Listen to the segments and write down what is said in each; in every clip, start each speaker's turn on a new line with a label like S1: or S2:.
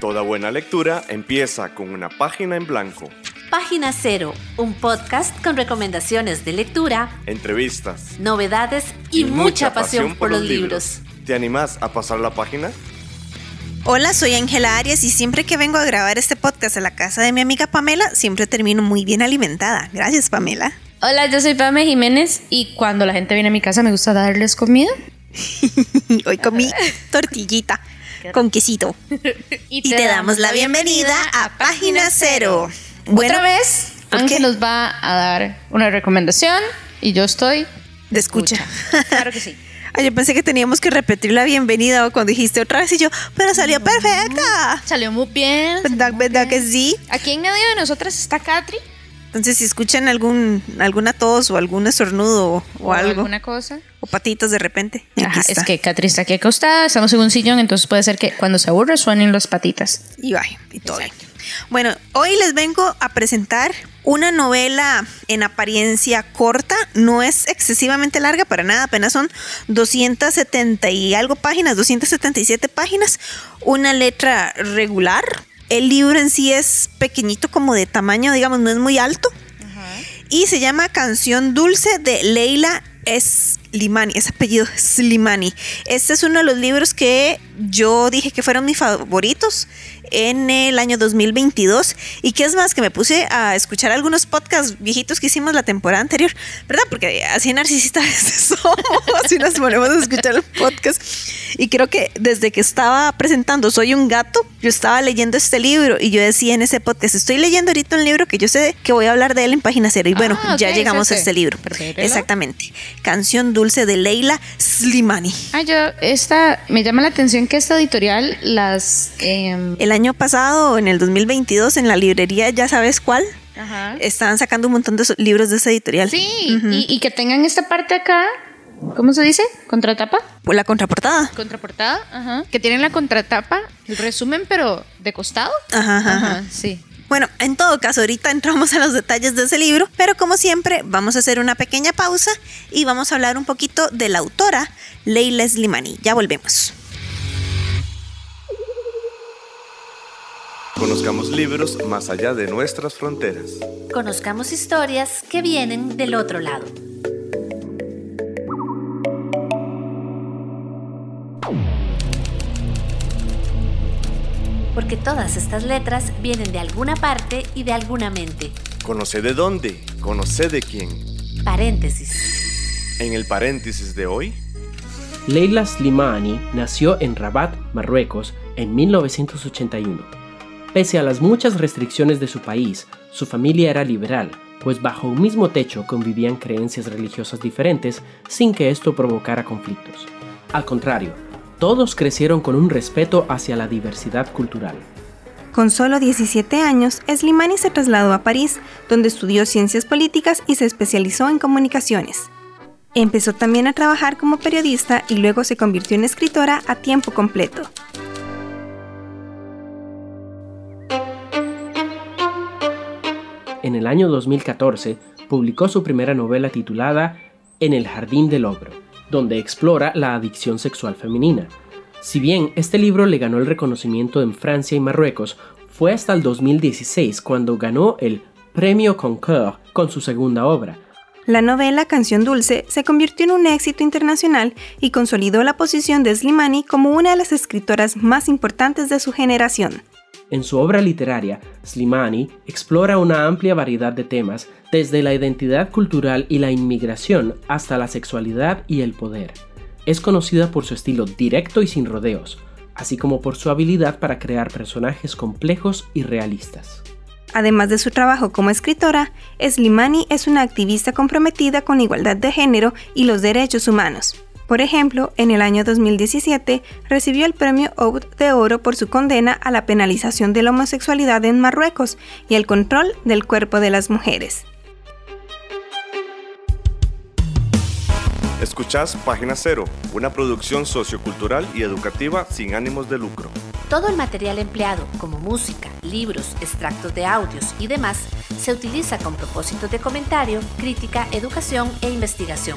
S1: Toda buena lectura empieza con una página en blanco.
S2: Página Cero, un podcast con recomendaciones de lectura,
S1: entrevistas,
S2: novedades y, mucha, pasión, por los libros.
S1: ¿Te animás a pasar la página?
S3: Hola, soy Ángela Arias y siempre que vengo a grabar este podcast a la casa de mi amiga Pamela, siempre termino muy bien alimentada. Gracias, Pamela.
S4: Hola, yo soy Pame Jiménez y cuando la gente viene a mi casa me gusta darles comida.
S3: Hoy comí tortillita con quesito. y, te, damos la bienvenida a Página Cero.
S4: Bueno, Otra vez, Ángel nos va a dar una recomendación y yo estoy
S3: de escucha.
S4: Claro que sí.
S3: yo pensé que teníamos que repetir la bienvenida cuando dijiste otra vez y yo, pero salió perfecta.
S4: Salió muy bien.
S3: ¿Verdad, ¿verdad que sí?
S4: Aquí en medio de nosotras está Katri.
S3: Entonces, si escuchan algún alguna tos o algún estornudo o, algo.
S4: Alguna cosa.
S3: O patitas de repente.
S4: es que Katri está aquí acostada, estamos en un sillón, entonces puede ser que cuando se aburre suenen las patitas.
S3: Y vaya, y todo. Bueno, hoy les vengo a presentar una novela en apariencia corta, no es excesivamente larga para nada, apenas son 270 y algo páginas, 277 páginas, una letra regular. El libro en sí es pequeñito como de tamaño, digamos, no es muy alto. Y se llama Canción Dulce de Leila Slimani, ese apellido Slimani. Este es uno de los libros que yo dije que fueron mis favoritos en el año 2022 y que es más que me puse a escuchar algunos podcasts viejitos que hicimos la temporada anterior, ¿verdad? Porque así narcisistas somos, así nos ponemos a escuchar el podcast y creo que desde que estaba presentando Soy un gato, yo estaba leyendo este libro y yo decía en ese podcast, estoy leyendo ahorita un libro que yo sé que voy a hablar de él en página cero y bueno, ah, ya llegamos a este libro. Exactamente. Canción dulce de Leila Slimani.
S4: Ah, yo, esta, me llama la atención que esta editorial las...
S3: Em, el año pasado, en el 2022, en la librería, ya sabes cuál, estaban sacando un montón de libros de esa editorial.
S4: Sí, y, que tengan esta parte acá, ¿cómo se dice? ¿Contratapa?
S3: Pues la contraportada.
S4: Contraportada, ajá. Que tienen la contratapa, el resumen, pero de costado.
S3: Ajá, ajá.
S4: sí.
S3: Bueno, en todo caso, ahorita entramos a los detalles de ese libro, pero como siempre, vamos a hacer una pequeña pausa y vamos a hablar un poquito de la autora, Leila Slimani. Ya volvemos.
S1: Conozcamos libros más allá de nuestras fronteras.
S2: Conozcamos historias que vienen del otro lado. Porque todas estas letras vienen de alguna parte y de alguna mente.
S1: Conoce de dónde, conoce de quién.
S2: Paréntesis.
S1: En el paréntesis de hoy.
S5: Leila Slimani nació en Rabat, Marruecos, en 1981 Pese a las muchas restricciones de su país, su familia era liberal, pues bajo un mismo techo convivían creencias religiosas diferentes sin que esto provocara conflictos. Al contrario, todos crecieron con un respeto hacia la diversidad cultural.
S3: Con solo 17 años, Slimani se trasladó a París, donde estudió ciencias políticas y se especializó en comunicaciones. Empezó también a trabajar como periodista y luego se convirtió en escritora a tiempo completo.
S5: en el año 2014 publicó su primera novela titulada En el Jardín del Ogro, donde explora la adicción sexual femenina. Si bien este libro le ganó el reconocimiento en Francia y Marruecos, fue hasta el 2016 cuando ganó el Premio Concours con su segunda obra.
S3: La novela Canción Dulce se convirtió en un éxito internacional y consolidó la posición de Slimani como una de las escritoras más importantes de su generación.
S5: En su obra literaria, Slimani explora una amplia variedad de temas, desde la identidad cultural y la inmigración hasta la sexualidad y el poder. Es conocida por su estilo directo y sin rodeos, así como por su habilidad para crear personajes complejos y realistas.
S3: Además de su trabajo como escritora, Slimani es una activista comprometida con la igualdad de género y los derechos humanos. Por ejemplo, en el año 2017 recibió el premio Oud de Oro por su condena a la penalización de la homosexualidad en Marruecos y el control del cuerpo de las mujeres.
S1: Escuchás Página Cero, una producción sociocultural y educativa sin ánimos de lucro.
S2: Todo el material empleado, como música, libros, extractos de audios y demás, se utiliza con propósitos de comentario, crítica, educación e investigación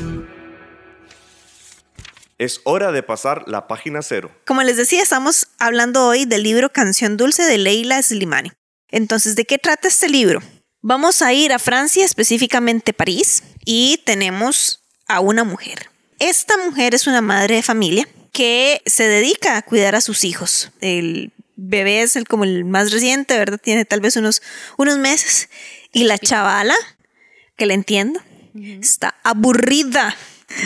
S1: Es hora de pasar la página cero.
S3: Como les decía, estamos hablando hoy del libro Canción Dulce de Leila Slimani. Entonces, ¿de qué trata este libro? Vamos a ir a Francia, específicamente París, y tenemos a una mujer. Esta mujer es una madre de familia que se dedica a cuidar a sus hijos. El bebé es el, como el más reciente, ¿verdad? Tiene tal vez unos, unos meses. Y la chavala, que le entiendo, está aburrida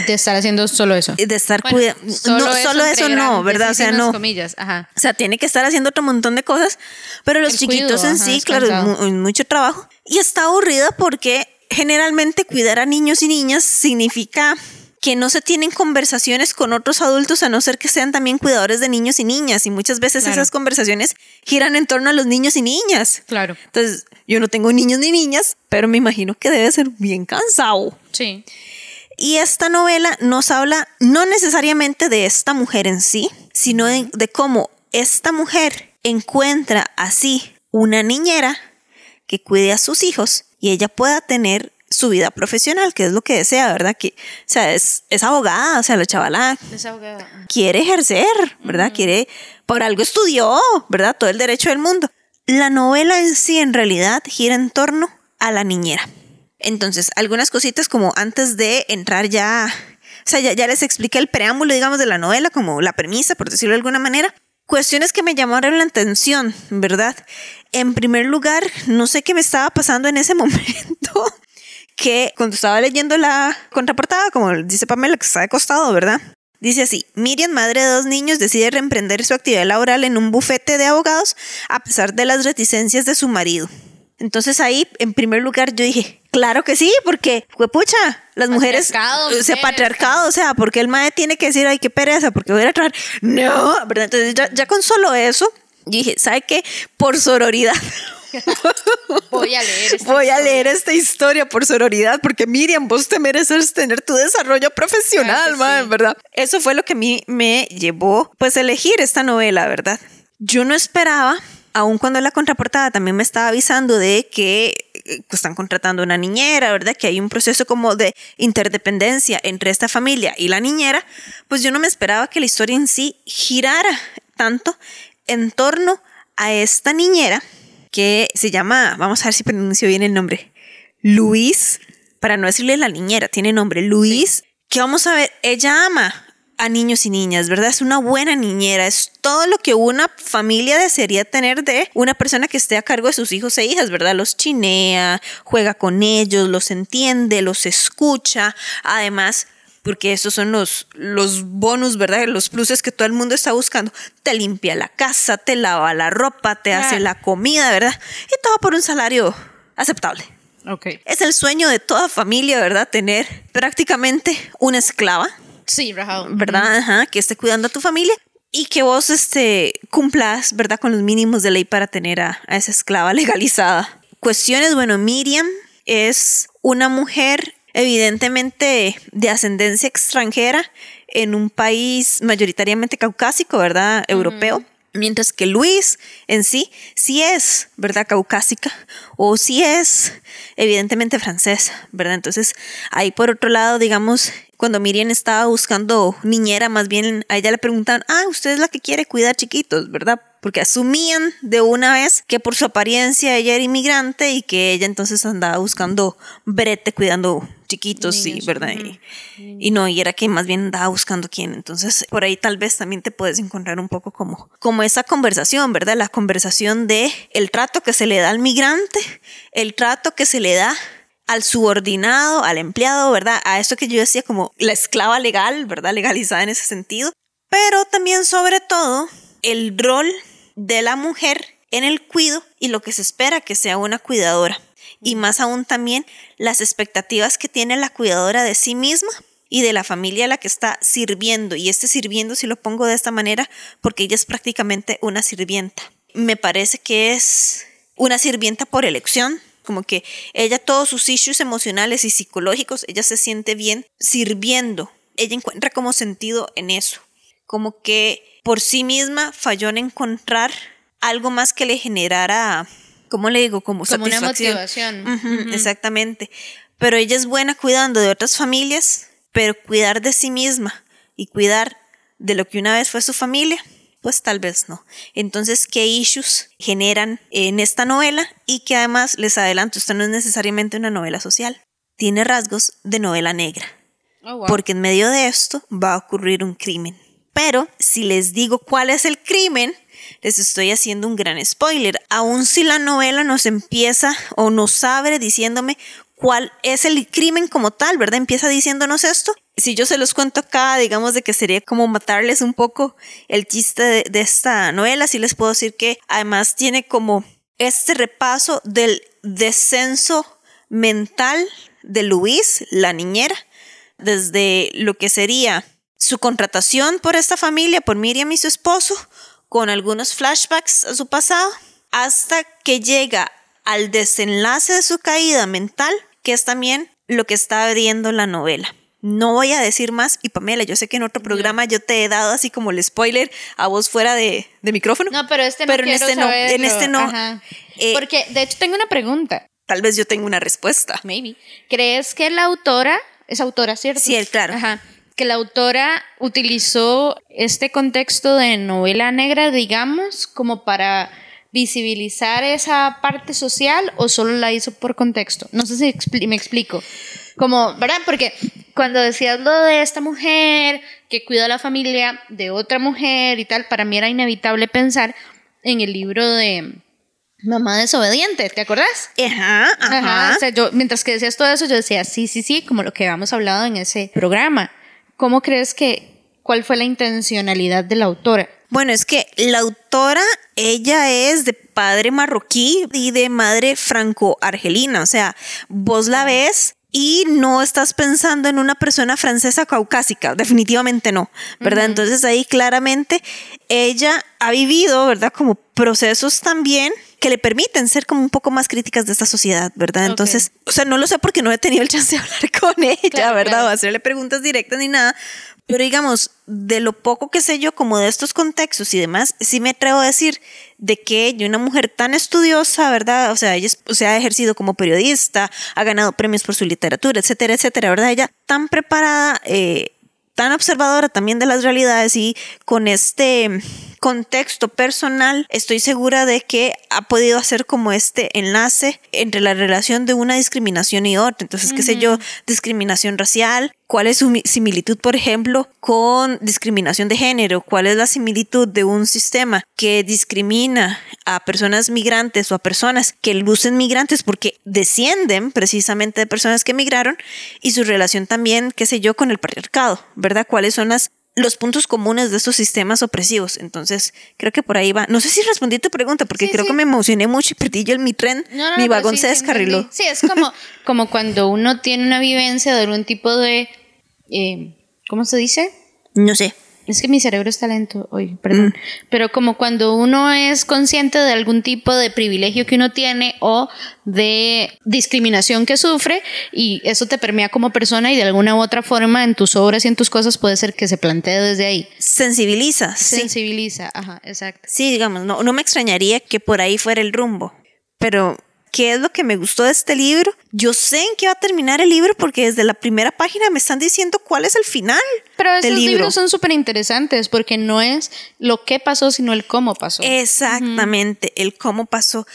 S4: De estar haciendo solo eso.
S3: de estar
S4: Bueno,
S3: cuidando. No, solo
S4: entre
S3: eso no, ¿verdad? O sea, no.
S4: comillas, ajá.
S3: O sea, tiene que estar haciendo otro montón de cosas, pero los
S4: El
S3: chiquitos
S4: cuido,
S3: en
S4: ajá,
S3: sí, claro, es mucho trabajo. Y está aburrida porque generalmente cuidar a niños y niñas significa que no se tienen conversaciones con otros adultos a no ser que sean también cuidadores de niños y niñas. Y muchas veces
S4: Claro.
S3: esas conversaciones giran en torno a los niños y niñas.
S4: Claro.
S3: Entonces, yo no tengo niños ni niñas, pero me imagino que debe ser bien cansado.
S4: Sí.
S3: Y esta novela nos habla no necesariamente de esta mujer en sí, sino de, de cómo esta mujer encuentra así una niñera que cuide a sus hijos y ella pueda tener su vida profesional, que es lo que desea, ¿verdad? Que, o sea, es, es abogada, o sea, la chavala
S4: Desahogada.
S3: quiere ejercer, ¿verdad? Quiere, por algo estudió, ¿verdad? Todo el derecho del mundo. La novela en sí, en realidad, gira en torno a la niñera. Entonces, algunas cositas como antes de entrar ya, o sea, ya, les expliqué el preámbulo, digamos, de la novela, como la premisa, por decirlo de alguna manera. Cuestiones que me llamaron la atención, ¿verdad? En primer lugar, no sé qué me estaba pasando en ese momento, que cuando estaba leyendo la contraportada, como dice Pamela, que está de costado, ¿verdad? Dice así, Miriam, madre de dos niños, decide reemprender su actividad laboral en un bufete de abogados a pesar de las reticencias de su marido. Entonces ahí, en primer lugar, yo dije, claro que sí, porque, pucha, las mujeres,
S4: Patriarcado,
S3: o sea, patriarcado, o sea, porque el madre tiene que decir, ay, qué pereza, porque voy a a trabajar. No, ¿verdad? Entonces ya, ya con solo eso, yo dije, ¿sabe qué? Por sororidad.
S4: Voy a leer. esta
S3: Voy a
S4: historia.
S3: leer esta historia por sororidad, porque Miriam, vos te mereces tener tu desarrollo profesional,
S4: Claro
S3: mae,
S4: sí.
S3: ¿verdad? Eso fue lo que a mí me llevó, pues, a elegir esta novela, ¿verdad? Yo no esperaba, aun cuando la contraportada también me estaba avisando de que eh, están contratando una niñera, ¿verdad? Que hay un proceso como de interdependencia entre esta familia y la niñera, pues yo no me esperaba que la historia en sí girara tanto en torno a esta niñera que se llama, vamos a ver si pronuncio bien el nombre, Luis, para no decirle la niñera, tiene nombre Luis, que vamos a ver, ella ama a niños y niñas, ¿verdad? Es una buena niñera, es todo lo que una familia desearía tener de una persona que esté a cargo de sus hijos e hijas, ¿verdad? Los chinea, juega con ellos, los entiende, los escucha, además porque esos son los, los bonus, ¿verdad? Los pluses que todo el mundo está buscando. Te limpia la casa, te lava la ropa, te hace la comida, ¿verdad? Y todo por un salario aceptable.
S4: Ok.
S3: Es el sueño de toda familia, ¿verdad? Tener prácticamente una esclava,
S4: Sí, rajado.
S3: ¿verdad? Ajá, que esté cuidando a tu familia y que vos este, cumplas, ¿verdad? Con los mínimos de ley para tener a, a esa esclava legalizada. Cuestiones, bueno, Miriam es una mujer evidentemente de ascendencia extranjera en un país mayoritariamente caucásico, ¿verdad? Europeo. Mientras que Luis en sí sí es, ¿verdad? Caucásica o sí es evidentemente francesa, ¿verdad? Entonces ahí por otro lado, digamos, cuando Miriam estaba buscando niñera, más bien a ella le preguntaban, ah, usted es la que quiere cuidar chiquitos, ¿verdad? Porque asumían de una vez que por su apariencia ella era inmigrante y que ella entonces andaba buscando brete cuidando chiquitos y verdad y, y no y era que más bien andaba buscando quién entonces por ahí tal vez también te puedes encontrar un poco como como esa conversación verdad la conversación de el trato que se le da al migrante el trato que se le da al subordinado, al empleado, ¿verdad? A eso que yo decía como la esclava legal, ¿verdad? Legalizada en ese sentido. Pero también sobre todo el rol de la mujer en el cuido y lo que se espera que sea una cuidadora. Y más aún también las expectativas que tiene la cuidadora de sí misma y de la familia a la que está sirviendo. Y este sirviendo, si lo pongo de esta manera, porque ella es prácticamente una sirvienta. Me parece que es una sirvienta por elección, como que ella todos sus issues emocionales y psicológicos, ella se siente bien sirviendo. Ella encuentra como sentido en eso. Como que por sí misma falló en encontrar algo más que le generara, ¿cómo le digo? Como,
S4: Como una motivación.
S3: Exactamente. Pero ella es buena cuidando de otras familias, pero cuidar de sí misma y cuidar de lo que una vez fue su familia, pues tal vez no. Entonces, ¿qué issues generan en esta novela? Y que además, les adelanto, esto no es necesariamente una novela social. Tiene rasgos de novela negra.
S4: Oh, wow.
S3: Porque en medio de esto va a ocurrir un crimen. Pero si les digo cuál es el crimen, les estoy haciendo un gran spoiler. Aun si la novela nos empieza o nos abre diciéndome cuál es el crimen como tal, ¿verdad? Empieza diciéndonos esto. Si yo se los cuento acá, digamos de que sería como matarles un poco el chiste de, de esta novela, sí les puedo decir que además tiene como este repaso del descenso mental de Luis, la niñera, desde lo que sería su contratación por esta familia, por Miriam y su esposo, con algunos flashbacks a su pasado, hasta que llega al desenlace de su caída mental, que es también lo que está abriendo la novela. No voy a decir más, y Pamela, yo sé que en otro programa yo te he dado así como el spoiler a vos fuera de, de micrófono.
S4: No, pero este no
S3: Pero en este no, en este no.
S4: Ajá.
S3: Eh,
S4: Porque, de hecho, tengo una pregunta.
S3: Tal vez yo tenga una respuesta.
S4: Maybe. ¿Crees que la autora, es autora, cierto?
S3: Sí, claro.
S4: Ajá. Que la autora utilizó este contexto de novela negra, digamos, como para visibilizar esa parte social o solo la hizo por contexto? No sé si me explico. Como, ¿verdad? Porque cuando decías lo de esta mujer que cuida a la familia de otra mujer y tal, para mí era inevitable pensar en el libro de Mamá desobediente, ¿te acordás?
S3: Ajá, ajá.
S4: Ajá. O sea, yo, mientras que decías todo eso, yo decía, sí, sí, sí, como lo que habíamos hablado en ese programa. ¿Cómo crees que, cuál fue la intencionalidad de la autora?
S3: Bueno, es que la autora, ella es de padre marroquí y de madre franco-argelina. O sea, vos la ves y no estás pensando en una persona francesa caucásica, definitivamente no, ¿verdad? Entonces ahí claramente ella ha vivido, ¿verdad? Como procesos también que le permiten ser como un poco más críticas de esta sociedad, ¿verdad? Entonces, o sea, no lo sé porque no he tenido el chance de hablar con ella,
S4: Claro,
S3: ¿verdad?
S4: claro.
S3: O hacerle preguntas directas ni nada. Pero digamos, de lo poco que sé yo como de estos contextos y demás, sí me atrevo a decir de que una mujer tan estudiosa, ¿verdad? O sea, ella se ha ejercido como periodista, ha ganado premios por su literatura, etcétera, etcétera, ¿verdad? Ella tan preparada, eh, tan observadora también de las realidades y con este contexto personal, estoy segura de que ha podido hacer como este enlace entre la relación de una discriminación y otra. Entonces, qué sé yo, discriminación racial, cuál es su mi- similitud, por ejemplo, con discriminación de género, cuál es la similitud de un sistema que discrimina a personas migrantes o a personas que lucen migrantes porque descienden precisamente de personas que migraron y su relación también, qué sé yo, con el patriarcado, ¿verdad? ¿Cuáles son las los puntos comunes de estos sistemas opresivos. Entonces, creo que por ahí va. No sé si respondí tu pregunta, porque
S4: Sí,
S3: creo
S4: sí.
S3: que me emocioné mucho y perdí yo el mi tren.
S4: No, no,
S3: mi
S4: no,
S3: vagón
S4: sí,
S3: se descarriló.
S4: Sí, es como, como cuando uno tiene una vivencia de algún tipo de, eh, ¿cómo se dice?
S3: No sé.
S4: Es que mi cerebro está lento hoy, perdón.
S3: Mm.
S4: Pero como cuando uno es consciente de algún tipo de privilegio que uno tiene o de discriminación que sufre y eso te permea como persona y de alguna u otra forma en tus obras y en tus cosas puede ser que se plantee desde ahí.
S3: Sensibiliza, sí.
S4: Sensibiliza, ajá, exacto.
S3: Sí, digamos, no, no me extrañaría que por ahí fuera el rumbo. Pero qué es lo que me gustó de este libro. Yo sé en qué va a terminar el libro porque desde la primera página me están diciendo cuál es el final.
S4: Pero esos
S3: del libro.
S4: libros son súper interesantes porque no es lo que pasó, sino el cómo pasó.
S3: Exactamente, el cómo pasó.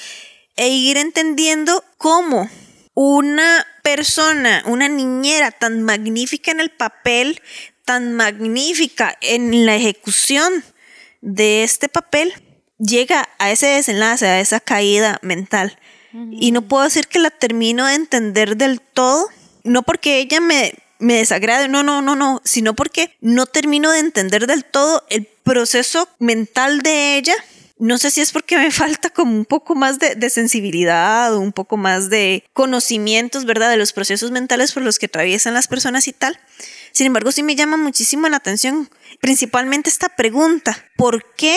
S3: E ir entendiendo cómo una persona, una niñera tan magnífica en el papel, tan magnífica en la ejecución de este papel, llega a ese desenlace, a esa caída mental. Y no puedo decir que la termino de entender del todo, no porque ella me, me desagrade, no, no, no, no, sino porque no termino de entender del todo el proceso mental de ella. No sé si es porque me falta como un poco más de, de sensibilidad o un poco más de conocimientos, ¿verdad? De los procesos mentales por los que atraviesan las personas y tal. Sin embargo, sí me llama muchísimo la atención, principalmente esta pregunta, ¿por qué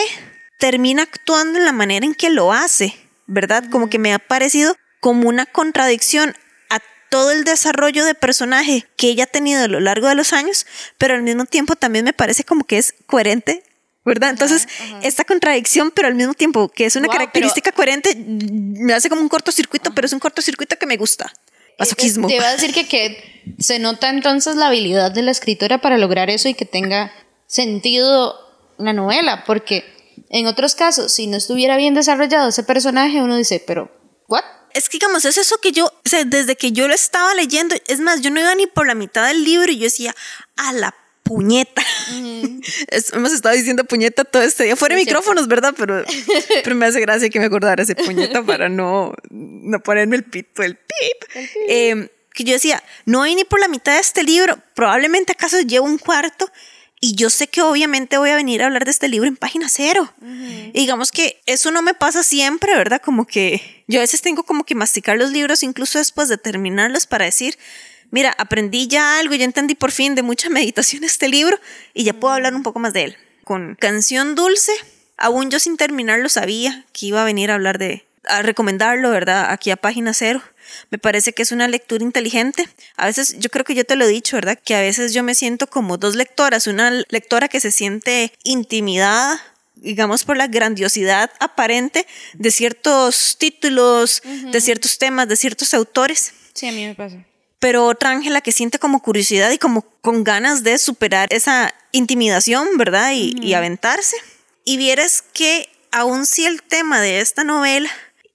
S3: termina actuando en la manera en que lo hace? ¿Verdad? Como que me ha parecido como una contradicción a todo el desarrollo de personaje que ella ha tenido a lo largo de los años, pero al mismo tiempo también me parece como que es coherente. ¿Verdad? Entonces, esta contradicción, pero al mismo tiempo que es una
S4: Wow,
S3: característica coherente, me hace como un cortocircuito, pero es un cortocircuito que me gusta. Masoquismo.
S4: Te iba a decir que, que se nota entonces la habilidad de la escritora para lograr eso y que tenga sentido la novela, porque en otros casos, si no estuviera bien desarrollado ese personaje, uno dice, pero, ¿what?
S3: Es que, digamos, es eso que yo, o sea, desde que yo lo estaba leyendo, es más, yo no iba ni por la mitad del libro y yo decía, a la puñeta. Es- hemos estado diciendo puñeta todo este día, fuera de micrófonos, ¿verdad? Pero, pero me hace gracia que me acordara ese puñeta para no, no ponerme el pito, el pip. Eh, que yo decía, no voy ni por la mitad de este libro, probablemente acaso llevo un cuarto. Y yo sé que obviamente voy a venir a hablar de este libro en página cero. Y digamos que eso no me pasa siempre, ¿verdad? Como que yo a veces tengo como que masticar los libros incluso después de terminarlos para decir, mira, aprendí ya algo, ya entendí por fin de mucha meditación este libro y ya puedo hablar un poco más de él. Con Canción Dulce, aún yo sin terminarlo sabía que iba a venir a hablar de, a recomendarlo, ¿verdad? Aquí a página cero. Me parece que es una lectura inteligente. A veces, yo creo que yo te lo he dicho, ¿verdad? Que a veces yo me siento como dos lectoras. Una lectora que se siente intimidada, digamos, por la grandiosidad aparente de ciertos títulos, de ciertos temas, de ciertos autores.
S4: Sí, a mí me pasa.
S3: Pero otra Ángela que siente como curiosidad y como con ganas de superar esa intimidación, ¿verdad? Y, y aventarse. Y vieras que aun si el tema de esta novela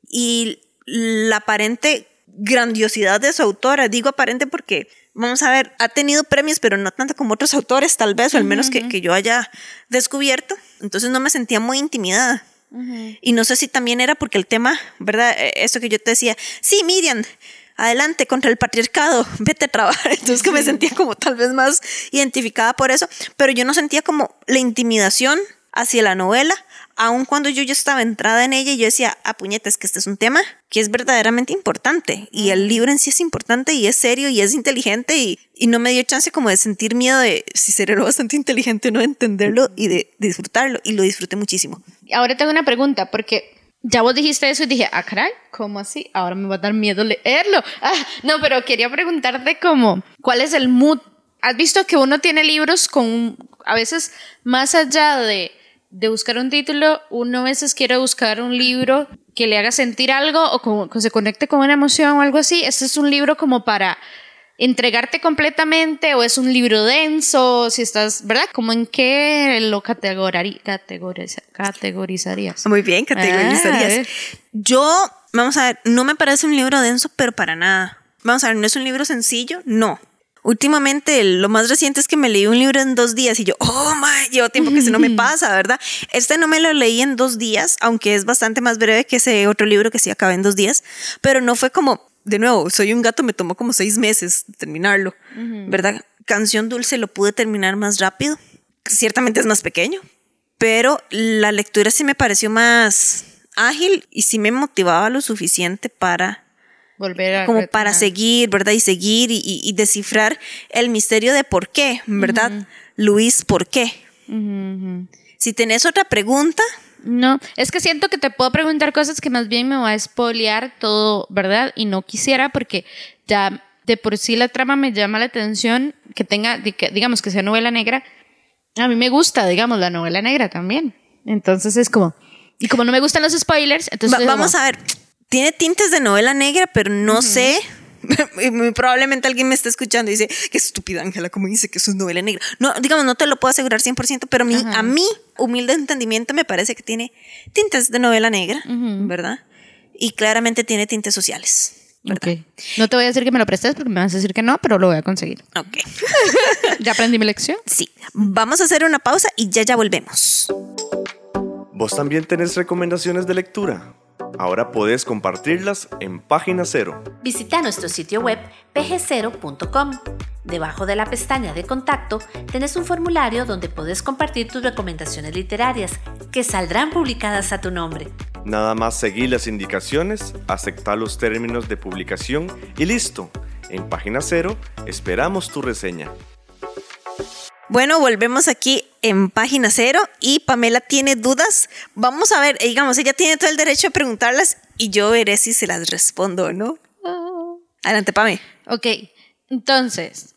S3: y la aparente grandiosidad de su autora, digo aparente porque, vamos a ver, ha tenido premios, pero no tanto como otros autores, tal vez, o al menos que, que yo haya descubierto. Entonces no me sentía muy intimidada. Y no sé si también era porque el tema, ¿verdad? Eh, Eso que yo te decía, sí, Miriam, adelante contra el patriarcado, vete a trabajar. Entonces que me sentía como tal vez más identificada por eso, pero yo no sentía como la intimidación hacia la novela, aun cuando yo ya estaba entrada en ella y yo decía, ah, puñetas, que este es un tema que es verdaderamente importante y el libro en sí es importante y es serio y es inteligente y, y no me dio chance como de sentir miedo de si seré lo bastante inteligente o no de entenderlo y de disfrutarlo y lo disfruté muchísimo.
S4: Ahora tengo una pregunta, porque ya vos dijiste eso y dije, ah, caray, ¿cómo así? Ahora me va a dar miedo leerlo. Ah, no, pero quería preguntarte como, ¿cuál es el mood? ¿Has visto que uno tiene libros con, a veces, más allá de, de buscar un título, uno a veces quiere buscar un libro que le haga sentir algo o como, que se conecte con una emoción o algo así? ¿Este es un libro como para entregarte completamente o es un libro denso? Si estás, ¿verdad? ¿Cómo en qué lo categoriza- categorizarías?
S3: Muy bien,
S4: Ah,
S3: categorizarías.
S4: ver.
S3: Yo, vamos a ver, no me parece un libro denso, pero para nada. Vamos a ver, no es un libro sencillo, no. Últimamente, lo más reciente es que me leí un libro en dos días y yo, oh my, llevo tiempo que eso no me pasa, ¿verdad? Este no me lo leí en dos días, aunque es bastante más breve que ese otro libro que sí acabé en dos días, pero no fue como, de nuevo, soy un gato, me tomó como seis meses terminarlo, ¿verdad? Canción Dulce lo pude terminar más rápido, ciertamente es más pequeño, pero la lectura sí me pareció más ágil y sí me motivaba lo suficiente para
S4: Volver a
S3: como para seguir, ¿verdad? Y seguir y, y- descifrar el misterio de por qué, ¿verdad? Luis, ¿por qué? Si tenés otra pregunta,
S4: No, es que siento que te puedo preguntar cosas que más bien me va a espolear todo, ¿verdad? Y no quisiera porque ya de por sí la trama me llama la atención que tenga, digamos que sea novela negra. A mí me gusta, digamos, la novela negra también. Entonces es como, y como no me gustan los spoilers, entonces
S3: va-
S4: es
S3: vamos
S4: como,
S3: a ver, tiene tintes de novela negra, pero no sé. probablemente alguien me está escuchando y dice, qué estúpida Ángela, como dice que eso es novela negra. No, digamos, no te lo puedo asegurar 100%, pero mi, a mí, humilde entendimiento, me parece que tiene tintes de novela negra, ¿verdad? Y claramente tiene tintes sociales. ¿verdad?
S4: Ok. No te voy a decir que me lo prestes porque me vas a decir que no, pero lo voy a conseguir.
S3: Ok.
S4: ya aprendí mi lección.
S3: Sí, vamos a hacer una pausa y ya ya volvemos.
S1: ¿Vos también tenés recomendaciones de lectura? Ahora podés compartirlas en Página Cero.
S2: Visita nuestro sitio web pg0.com. Debajo de la pestaña de contacto tenés un formulario donde podés compartir tus recomendaciones literarias que saldrán publicadas a tu nombre.
S1: Nada más seguir las indicaciones, aceptar los términos de publicación y listo. En Página Cero esperamos tu reseña.
S3: Bueno, volvemos aquí en página cero y Pamela tiene dudas. Vamos a ver, eh, digamos, ella tiene todo el derecho a preguntarlas y yo veré si se las respondo o no. Adelante, Pame.
S4: Ok, entonces.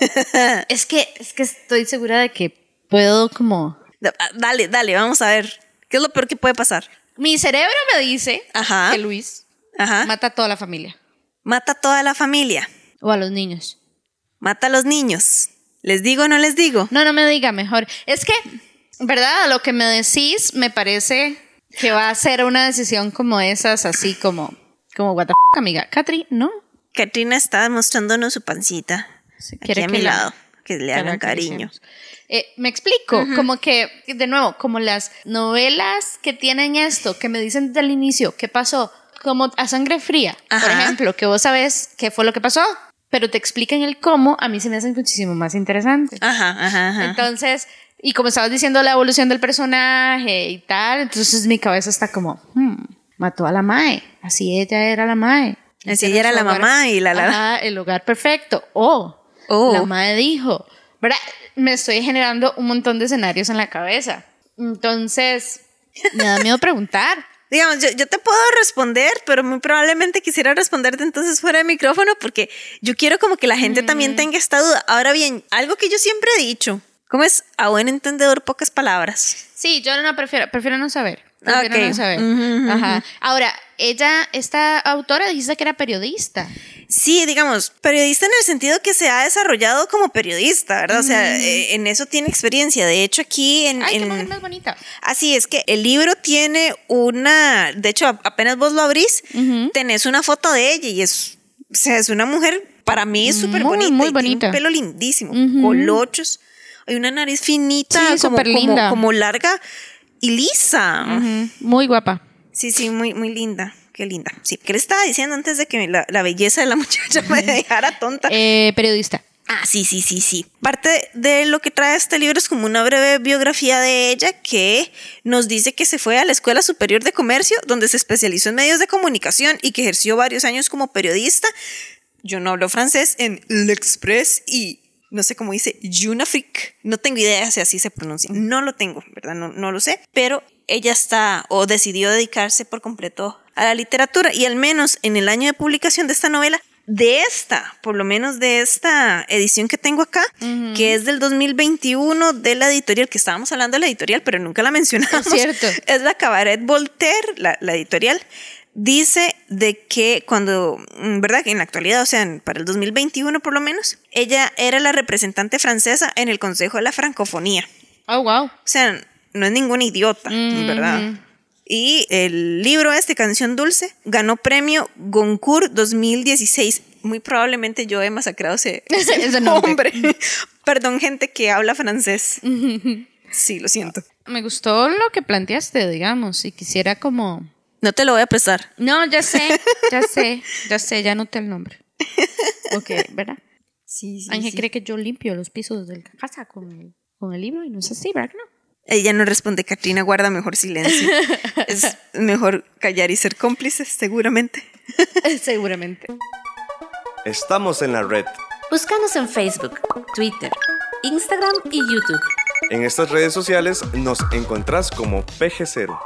S4: es que es que estoy segura de que puedo como.
S3: Ah, Dale, dale, vamos a ver. ¿Qué es lo peor que puede pasar?
S4: Mi cerebro me dice
S3: Ajá.
S4: que Luis
S3: Ajá.
S4: mata a toda la familia.
S3: Mata a toda la familia.
S4: O a los niños.
S3: Mata a los niños. ¿Les digo o no les digo?
S4: No, no me diga mejor. Es que, ¿verdad? Lo que me decís me parece que va a ser una decisión como esas, así como, como what the f***, amiga. Catri, ¿no?
S3: Katrina está mostrándonos su pancita.
S4: Sí,
S3: Aquí a
S4: que
S3: mi
S4: la-
S3: lado. Que le hagan cariño.
S4: Eh, me explico, como que, de nuevo, como las novelas que tienen esto, que me dicen desde el inicio, ¿qué pasó? Como a sangre fría, por ejemplo, que vos sabes qué fue lo que pasó, pero te explican el cómo, a mí se me hacen muchísimo más interesantes.
S3: Ajá, ajá, ajá.
S4: Entonces, y como estabas diciendo la evolución del personaje y tal, entonces mi cabeza está como, hmm, mató a la Mae, así ella era la Mae.
S3: Así ella era la
S4: hogar-
S3: mamá y la- la-
S4: Ajá, el hogar perfecto. O,
S3: Oh.
S4: la Mae dijo, ¿verdad? Me estoy generando un montón de escenarios en la cabeza. Entonces, me da miedo preguntar.
S3: Digamos, yo, yo te puedo responder, pero muy probablemente quisiera responderte entonces fuera de micrófono porque yo quiero como que la gente
S4: Mm.
S3: también tenga esta duda. Ahora bien, algo que yo siempre he dicho, ¿cómo es? A buen entendedor, pocas palabras.
S4: Sí, yo no prefiero, prefiero no saber. Prefiero
S3: Ok.
S4: no saber. Ajá. Ahora, ella, esta autora, dijiste que era periodista.
S3: Sí, digamos, periodista en el sentido que se ha desarrollado como periodista, ¿verdad? O sea, eh, en eso tiene experiencia. De hecho, aquí en...
S4: Ay, qué mujer más bonita.
S3: Así es que el libro tiene una, de hecho, apenas vos lo abrís, tenés una foto de ella y es, o sea, es una mujer, para mí es súper bonita.
S4: muy
S3: y tiene
S4: bonita.
S3: un pelo lindísimo, colochos, hay una nariz finita,
S4: Sí,
S3: como, como-
S4: linda.
S3: como larga y lisa.
S4: Muy guapa.
S3: Sí, sí, muy, muy linda. Qué linda. Sí, ¿qué le estaba diciendo antes de que la, la belleza de la muchacha me dejara tonta?
S4: Eh, periodista.
S3: Ah, sí, sí, sí, sí. Parte de lo que trae este libro es como una breve biografía de ella que nos dice que se fue a la Escuela Superior de Comercio, donde se especializó en medios de comunicación y que ejerció varios años como periodista. Yo no hablo francés en L'Express y no sé ella está o decidió dedicarse por completo a la literatura y al menos en el año de publicación de esta novela, de esta, por lo menos de esta edición que tengo acá, que es del 2021 de la editorial, que estábamos hablando de la editorial, pero nunca la mencionamos.
S4: Es cierto.
S3: Es la Cabaret Voltaire, la, la editorial. Dice de que cuando, mm, ¿verdad? Que en la actualidad, o sea, para el 2021 por lo menos, ella era la representante francesa en el Consejo de la Francofonía.
S4: Oh, wow.
S3: O sea, no es ninguna idiota, ¿verdad? Y el libro este, Canción Dulce, ganó premio Goncourt 2016. Muy probablemente yo he masacrado ese, ese
S4: nombre.
S3: Perdón, gente que habla francés. Sí, lo siento.
S4: Me gustó lo que planteaste, digamos, y quisiera como...
S3: No te lo voy a prestar.
S4: No, ya sé, ya sé, ya sé, ya noté el nombre. Ok, ¿verdad?
S3: Sí, sí.
S4: Ángel cree que yo limpio los pisos de la casa con el, con el libro y no es así, ¿verdad no?
S3: Ella no responde, Katrina, guarda mejor silencio. es mejor callar y ser cómplices, seguramente.
S4: Seguramente.
S1: Estamos en la red.
S2: Búscanos en Facebook, Twitter, Instagram y YouTube.
S1: En estas redes sociales nos encontrás como PG0.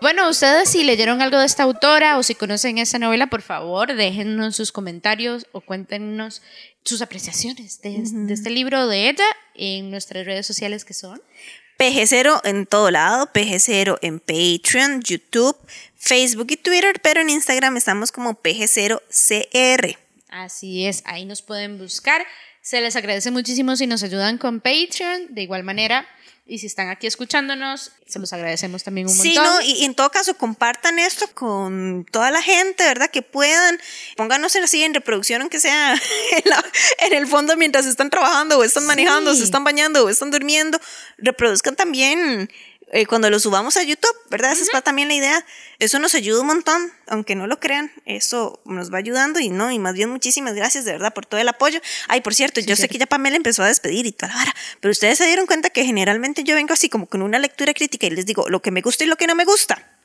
S4: Bueno, ustedes si leyeron algo de esta autora o si conocen esta novela, por favor, déjennos sus comentarios o cuéntenos sus apreciaciones de, de este libro de ella en nuestras redes sociales que son.
S3: PG0 en todo lado, PG0 en Patreon, YouTube, Facebook y Twitter, pero en Instagram estamos como PG0CR.
S4: Así es, ahí nos pueden buscar. Se les agradece muchísimo si nos ayudan con Patreon. De igual manera, y si están aquí escuchándonos, se los agradecemos también un montón.
S3: Sí, no, y, en todo caso, compartan esto con toda la gente, ¿verdad? Que puedan. Pónganos así en reproducción, aunque sea en, el fondo mientras están trabajando, o están manejando, o se están bañando, o están durmiendo. Reproduzcan también eh, cuando lo subamos a YouTube, ¿verdad? Esa es también la idea. Eso nos ayuda un montón, aunque no lo crean, eso nos va ayudando y no, y más bien muchísimas gracias de verdad por todo el apoyo. Ay, por cierto, yo sé que ya Pamela empezó a despedir y toda la vara, pero ustedes se dieron cuenta que generalmente yo vengo así como con una lectura crítica y les digo lo que me gusta y lo que no me gusta.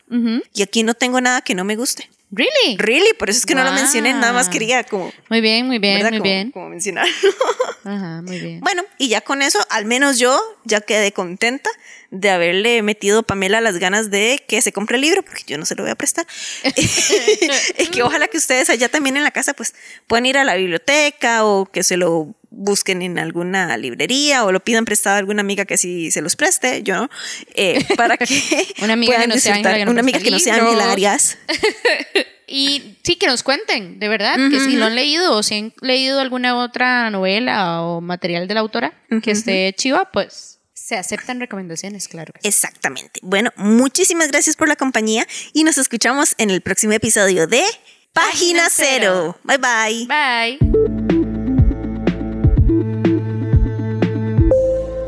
S3: Y aquí no tengo nada que no me guste.
S4: Really?
S3: Really, por eso es que no lo mencioné, nada más quería como...
S4: Muy bien, muy bien, muy bien.
S3: Como mencionar.
S4: Ajá, muy bien.
S3: Bueno, y ya con eso, al menos yo ya quedé contenta de haberle metido a Pamela las ganas de que se compre el libro, porque yo no se lo voy a prestar. y que ojalá que ustedes allá también en la casa pues puedan ir a la biblioteca o que se lo busquen en alguna librería o lo pidan prestado a alguna amiga que sí se los preste, yo, eh, para que
S4: una amiga que no sea
S3: una amiga que no sea Ángela Arias.
S4: y sí, que nos cuenten, de verdad, que si lo han leído o si han leído alguna otra novela o material de la autora que esté chiva, pues se aceptan recomendaciones, claro.
S3: Exactamente. Bueno, muchísimas gracias por la compañía y nos escuchamos en el próximo episodio de Página, Cero. Bye bye.
S4: Bye.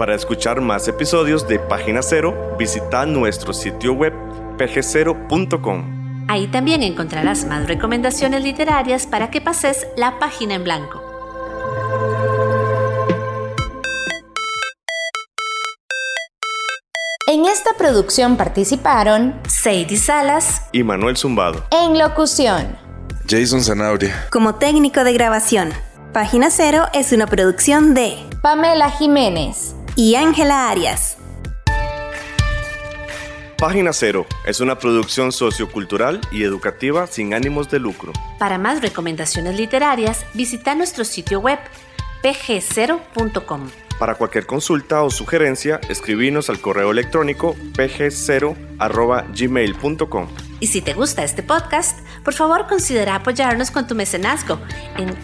S1: Para escuchar más episodios de Página Cero, visita nuestro sitio web pg0.com.
S2: Ahí también encontrarás más recomendaciones literarias para que pases la página en blanco. En esta producción participaron Sadie Salas
S1: y Manuel Zumbado.
S2: En locución.
S6: Jason Zanabria.
S3: Como técnico de grabación. Página Cero es una producción de
S2: Pamela Jiménez
S3: y Ángela Arias.
S1: Página Cero es una producción sociocultural y educativa sin ánimos de lucro.
S2: Para más recomendaciones literarias, visita nuestro sitio web pg0.com.
S1: Para cualquier consulta o sugerencia, escribinos al correo electrónico pg0.gmail.com.
S2: Y si te gusta este podcast, por favor considera apoyarnos con tu mecenazgo en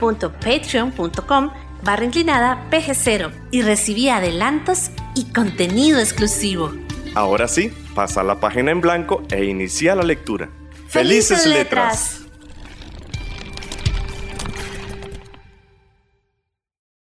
S2: www.patreon.com barra inclinada pg0 y recibí adelantos y contenido exclusivo.
S1: Ahora sí, pasa la página en blanco e inicia la lectura.
S2: ¡Felices, letras!